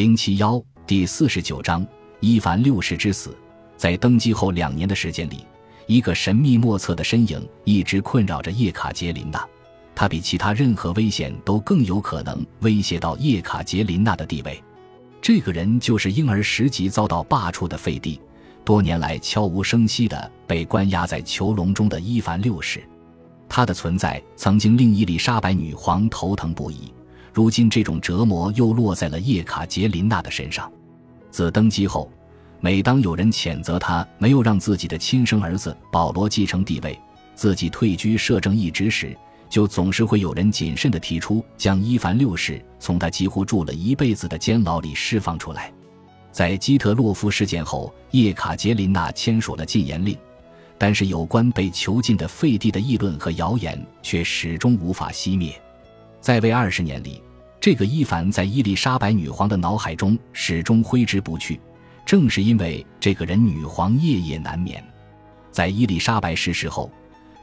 零七幺第四十九章伊凡六世之死。在登基后两年的时间里，一个神秘莫测的身影一直困扰着叶卡捷琳娜。他比其他任何危险都更有可能威胁到叶卡捷琳娜的地位。这个人就是婴儿时期遭到罢黜的废帝，多年来悄无声息地被关押在囚笼中的伊凡六世。他的存在曾经令伊丽莎白女皇头疼不已。如今，这种折磨又落在了叶卡捷琳娜的身上。自登基后，每当有人谴责他没有让自己的亲生儿子保罗继承帝位，自己退居摄政一职时，就总是会有人谨慎地提出将伊凡六世从他几乎住了一辈子的监牢里释放出来。在基特洛夫事件后，叶卡捷琳娜签署了禁言令，但是有关被囚禁的废帝的议论和谣言却始终无法熄灭。在位二十年里，这个伊凡在伊丽莎白女皇的脑海中始终挥之不去。正是因为这个人，女皇夜夜难眠。在伊丽莎白逝世后，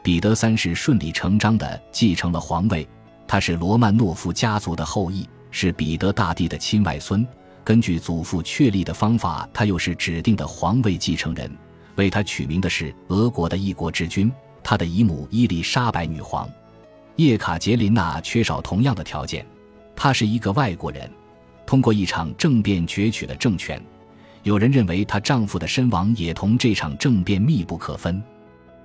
彼得三世顺理成章地继承了皇位。他是罗曼诺夫家族的后裔，是彼得大帝的亲外孙。根据祖父确立的方法，他又是指定的皇位继承人。为他取名的是俄国的一国之君，他的姨母伊丽莎白女皇。叶卡捷琳娜缺少同样的条件，她是一个外国人，通过一场政变攫取了政权。有人认为她丈夫的身亡也同这场政变密不可分。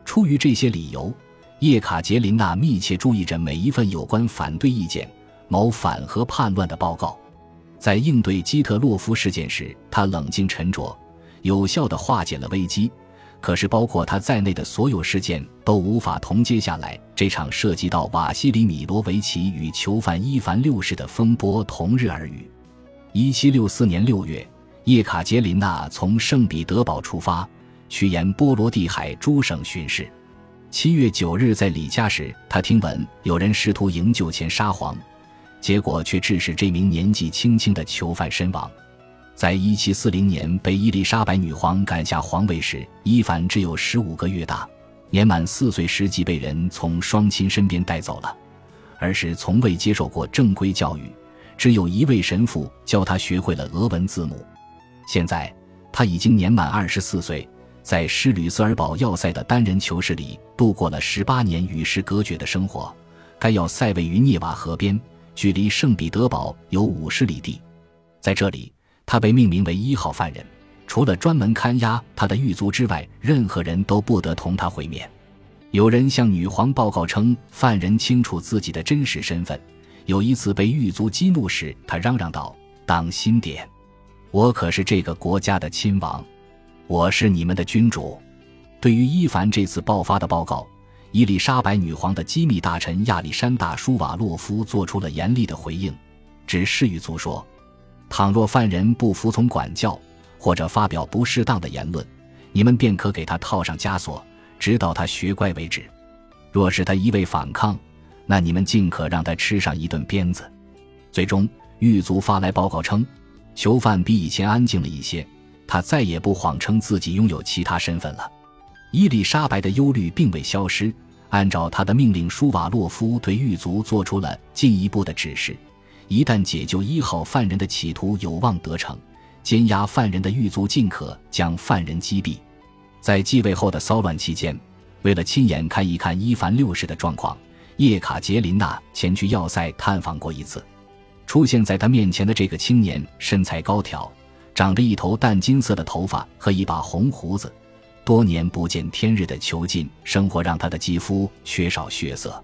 出于这些理由，叶卡捷琳娜密切注意着每一份有关反对意见、谋反和叛乱的报告。在应对基特洛夫事件时，她冷静沉着，有效地化解了危机。可是，包括他在内的所有事件都无法同接下来这场涉及到瓦西里米罗维奇与囚犯伊凡六世的风波同日而语。一七六四年六月，叶卡捷琳娜从圣彼得堡出发，去沿波罗的海诸省巡视。七月九日，在李家时，他听闻有人试图营救前沙皇，结果却致使这名年纪轻轻的囚犯身亡。在一七四零年被伊丽莎白女皇赶下皇位时，伊凡只有十五个月大，年满四岁时即被人从双亲身边带走了。而是从未接受过正规教育，只有一位神父教他学会了俄文字母。现在他已经年满二十四岁，在施吕瑟尔堡要塞的单人囚室里度过了十八年与世隔绝的生活。该要塞位于涅瓦河边，距离圣彼得堡有五十里地，在这里。他被命名为一号犯人，除了专门看押他的狱卒之外，任何人都不得同他会面。有人向女皇报告称，犯人清楚自己的真实身份。有一次被狱卒激怒时，他嚷嚷道：“当心点，我可是这个国家的亲王，我是你们的君主。”对于伊凡这次爆发的报告，伊丽莎白女皇的机密大臣亚历山大·舒瓦洛夫做出了严厉的回应，指示狱卒说。倘若犯人不服从管教，或者发表不适当的言论，你们便可给他套上枷锁，直到他学乖为止。若是他一味反抗，那你们尽可让他吃上一顿鞭子。最终，狱卒发来报告称，囚犯比以前安静了一些，他再也不谎称自己拥有其他身份了。伊丽莎白的忧虑并未消失，按照他的命令，舒瓦洛夫对狱卒做出了进一步的指示。一旦解救一号犯人的企图有望得逞，监押犯人的狱卒尽可将犯人击毙。在继位后的骚乱期间，为了亲眼看一看伊凡六世的状况，叶卡捷琳娜前去要塞探访过一次。出现在他面前的这个青年身材高挑，长着一头淡金色的头发和一把红胡子。多年不见天日的囚禁生活让他的肌肤缺少血色，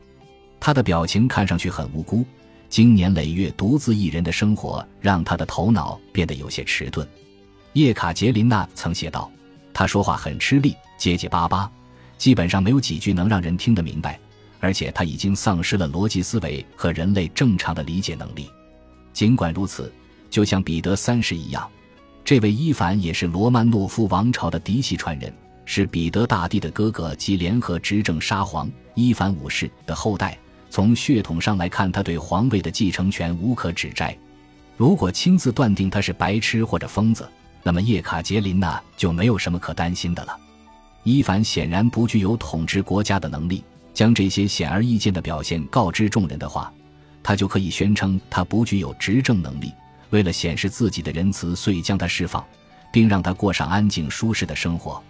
他的表情看上去很无辜。经年累月独自一人的生活，让他的头脑变得有些迟钝。叶卡捷琳娜曾写道：“他说话很吃力，结结巴巴，基本上没有几句能让人听得明白。而且他已经丧失了逻辑思维和人类正常的理解能力。尽管如此，就像彼得三世一样，这位伊凡也是罗曼诺夫王朝的嫡系传人，是彼得大帝的哥哥及联合执政沙皇伊凡五世的后代。”从血统上来看，他对皇位的继承权无可指摘。如果亲自断定他是白痴或者疯子，那么叶卡捷琳娜就没有什么可担心的了。伊凡显然不具有统治国家的能力，将这些显而易见的表现告知众人的话，他就可以宣称他不具有执政能力，为了显示自己的仁慈，遂将他释放，并让他过上安静舒适的生活。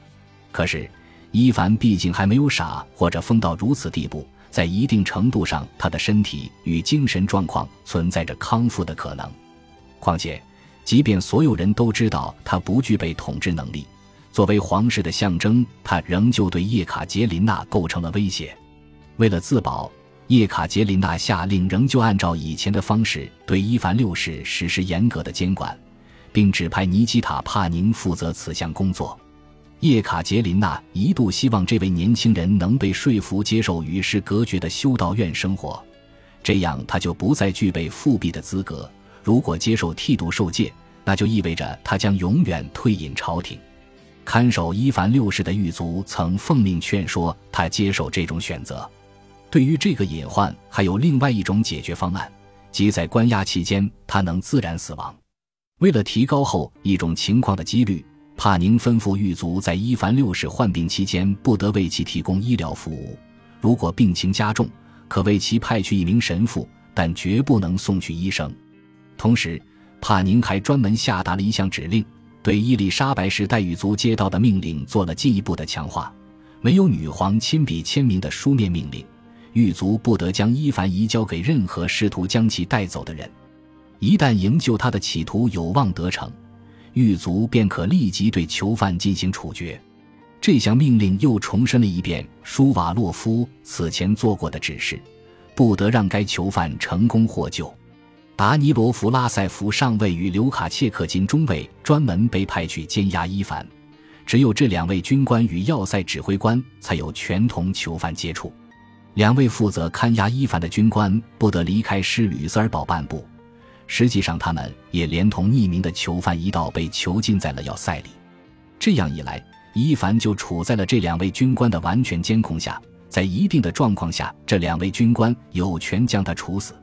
可是，伊凡毕竟还没有傻或者疯到如此地步，在一定程度上，他的身体与精神状况存在着康复的可能。况且，即便所有人都知道他不具备统治能力，作为皇室的象征，他仍旧对叶卡捷琳娜构成了威胁。为了自保，叶卡捷琳娜下令仍旧按照以前的方式对伊凡六世实施严格的监管，并指派尼基塔·帕宁负责此项工作。叶卡捷琳娜一度希望这位年轻人能被说服接受与世隔绝的修道院生活，这样他就不再具备复辟的资格。如果接受剃度受戒，那就意味着他将永远退隐朝廷。看守伊凡六世的狱卒曾奉命劝说他接受这种选择。对于这个隐患，还有另外一种解决方案，即在关押期间他能自然死亡。为了提高后一种情况的几率。帕宁吩咐狱卒在伊凡六世患病期间不得为其提供医疗服务，如果病情加重，可为其派去一名神父，但绝不能送去医生。同时，帕宁还专门下达了一项指令，对伊丽莎白时代狱卒接到的命令做了进一步的强化：没有女皇亲笔签名的书面命令，狱卒不得将伊凡移交给任何试图将其带走的人。一旦营救他的企图有望得逞。狱卒便可立即对囚犯进行处决。这项命令又重申了一遍舒瓦洛夫此前做过的指示：不得让该囚犯成功获救。达尼罗夫拉塞夫上尉与刘卡切克金中尉专门被派去监押伊凡，只有这两位军官与要塞指挥官才有权同囚犯接触。两位负责看押伊凡的军官不得离开施吕塞尔堡半步。实际上，他们也连同匿名的囚犯一道被囚禁在了要塞里。这样一来，伊凡就处在了这两位军官的完全监控下。在一定的状况下，这两位军官有权将他处死。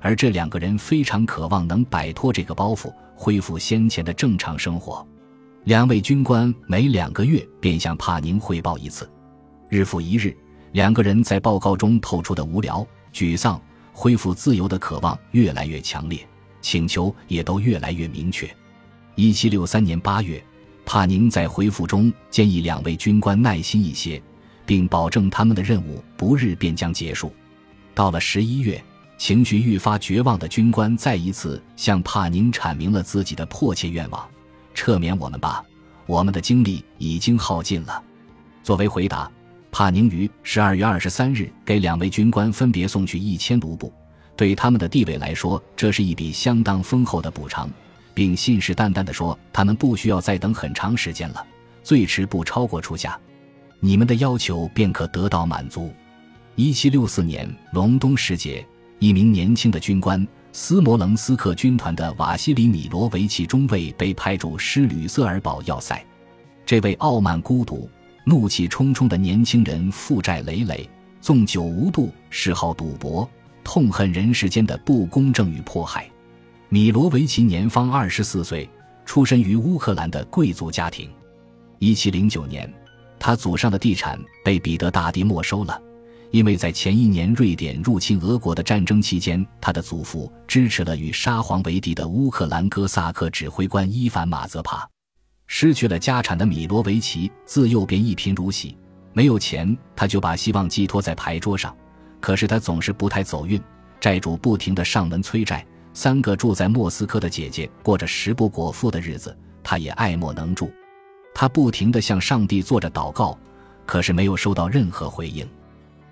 而这两个人非常渴望能摆脱这个包袱，恢复先前的正常生活。两位军官每两个月便向帕宁汇报一次。日复一日，两个人在报告中透出的无聊、沮丧、恢复自由的渴望越来越强烈。请求也都越来越明确。一七六三年八月，帕宁在回复中建议两位军官耐心一些，并保证他们的任务不日便将结束。到了十一月，情绪愈发绝望的军官再一次向帕宁阐明了自己的迫切愿望：“撤免我们吧，我们的精力已经耗尽了。”作为回答，帕宁于十二月二十三日给两位军官分别送去一千卢布。对他们的地位来说，这是一笔相当丰厚的补偿，并信誓旦旦地说，他们不需要再等很长时间了，最迟不超过初夏，你们的要求便可得到满足。一七六四年隆冬时节，一名年轻的军官斯摩棱斯克军团的瓦西里米罗维奇中尉被派驻施吕瑟尔堡要塞。这位傲慢孤独、怒气冲冲的年轻人负债累累，纵酒无度，嗜好赌博。痛恨人世间的不公正与迫害。米罗维奇年方二十四岁，出身于乌克兰的贵族家庭。一七零九年，他祖上的地产被彼得大帝没收了，因为在前一年瑞典入侵俄国的战争期间，他的祖父支持了与沙皇为敌的乌克兰哥萨克指挥官伊凡马泽帕。失去了家产的米罗维奇自幼便一贫如洗，没有钱，他就把希望寄托在牌桌上。可是他总是不太走运，债主不停的上门催债，三个住在莫斯科的姐姐过着食不果腹的日子，他也爱莫能助。他不停的向上帝做着祷告，可是没有收到任何回应。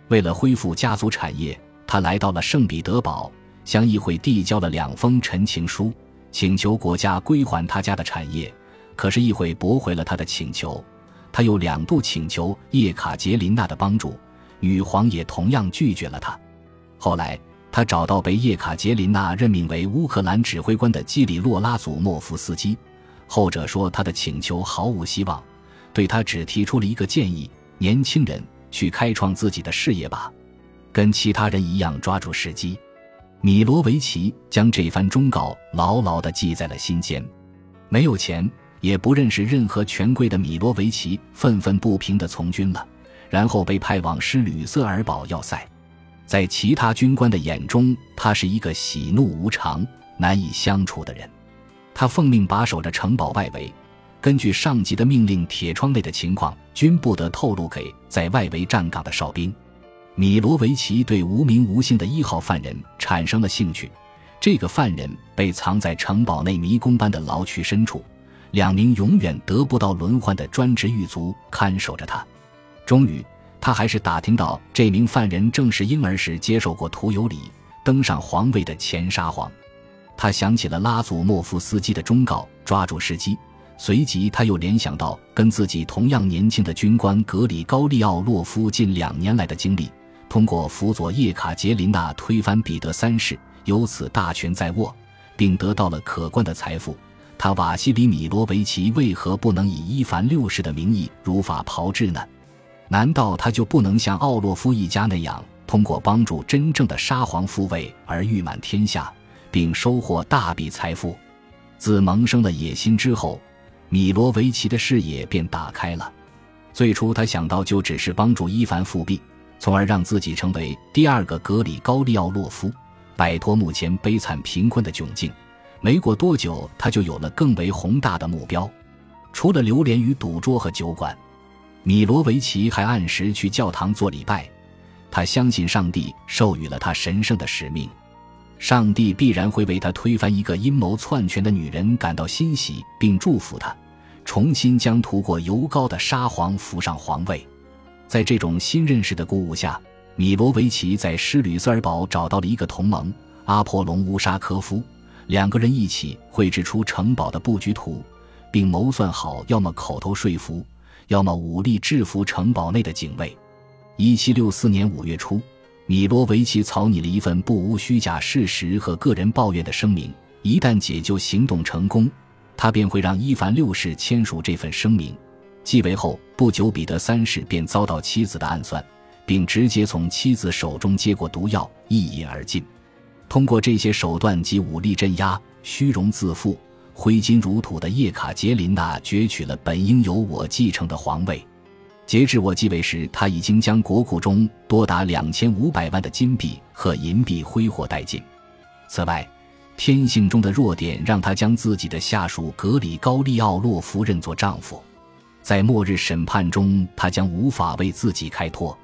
为了恢复家族产业，他来到了圣彼得堡，向议会递交了两封陈情书，请求国家归还他家的产业。可是议会驳回了他的请求。他又两度请求叶卡捷琳娜的帮助。女皇也同样拒绝了他。后来，他找到被叶卡捷琳娜任命为乌克兰指挥官的基里洛拉祖莫夫斯基，后者说他的请求毫无希望，对他只提出了一个建议：年轻人去开创自己的事业吧，跟其他人一样抓住时机。米罗维奇将这番忠告牢牢地记在了心间。没有钱，也不认识任何权贵的米罗维奇愤愤不平地从军了。然后被派往施吕瑟尔堡要塞，在其他军官的眼中，他是一个喜怒无常、难以相处的人。他奉命把守着城堡外围，根据上级的命令，铁窗内的情况均不得透露给在外围站岗的哨兵。米罗维奇对无名无姓的一号犯人产生了兴趣。这个犯人被藏在城堡内迷宫般的牢区深处，两名永远得不到轮换的专职狱卒看守着他。终于，他还是打听到这名犯人正是婴儿时接受过屠有礼、登上皇位的前沙皇。他想起了拉祖莫夫斯基的忠告，抓住时机。随即，他又联想到跟自己同样年轻的军官格里高利奥洛夫近两年来的经历，通过辅佐叶卡捷琳娜推翻彼得三世。由此大权在握，并得到了可观的财富。他瓦西里米罗维奇为何不能以伊凡六世的名义如法炮制呢？难道他就不能像奥洛夫一家那样，通过帮助真正的沙皇复位而誉满天下，并收获大笔财富？自萌生了野心之后，米罗维奇的视野便打开了。最初他想到就只是帮助伊凡复辟，从而让自己成为第二个格里高利奥洛夫。摆脱目前悲惨贫困的窘境，没过多久，他就有了更为宏大的目标。除了流连于赌桌和酒馆，米罗维奇还按时去教堂做礼拜。他相信上帝授予了他神圣的使命，上帝必然会为他推翻一个阴谋篡权的女人感到欣喜，并祝福他，重新将涂过油膏的沙皇扶上皇位。在这种新认识的鼓舞下。米罗维奇在施吕塞尔堡找到了一个同盟阿波隆乌沙科夫，两个人一起绘制出城堡的布局图，并谋算好要么口头说服，要么武力制服城堡内的警卫。一七六四年五月初，米罗维奇草拟了一份不无虚假事实和个人抱怨的声明。一旦解救行动成功，他便会让伊凡六世签署这份声明。继位后不久，彼得三世便遭到妻子的暗算。并直接从妻子手中接过毒药，一饮而尽。通过这些手段及武力镇压虚荣自负、挥金如土的叶卡捷琳娜，攫取了本应由我继承的皇位。截至我继位时，他已经将国库中多达两千五百万的金币和银币挥霍殆尽。此外，天性中的弱点让他将自己的下属格里高利奥洛夫认作丈夫。在末日审判中，他将无法为自己开脱。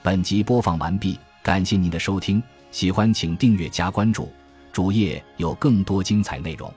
本集播放完毕，感谢您的收听，喜欢请订阅加关注，主页有更多精彩内容。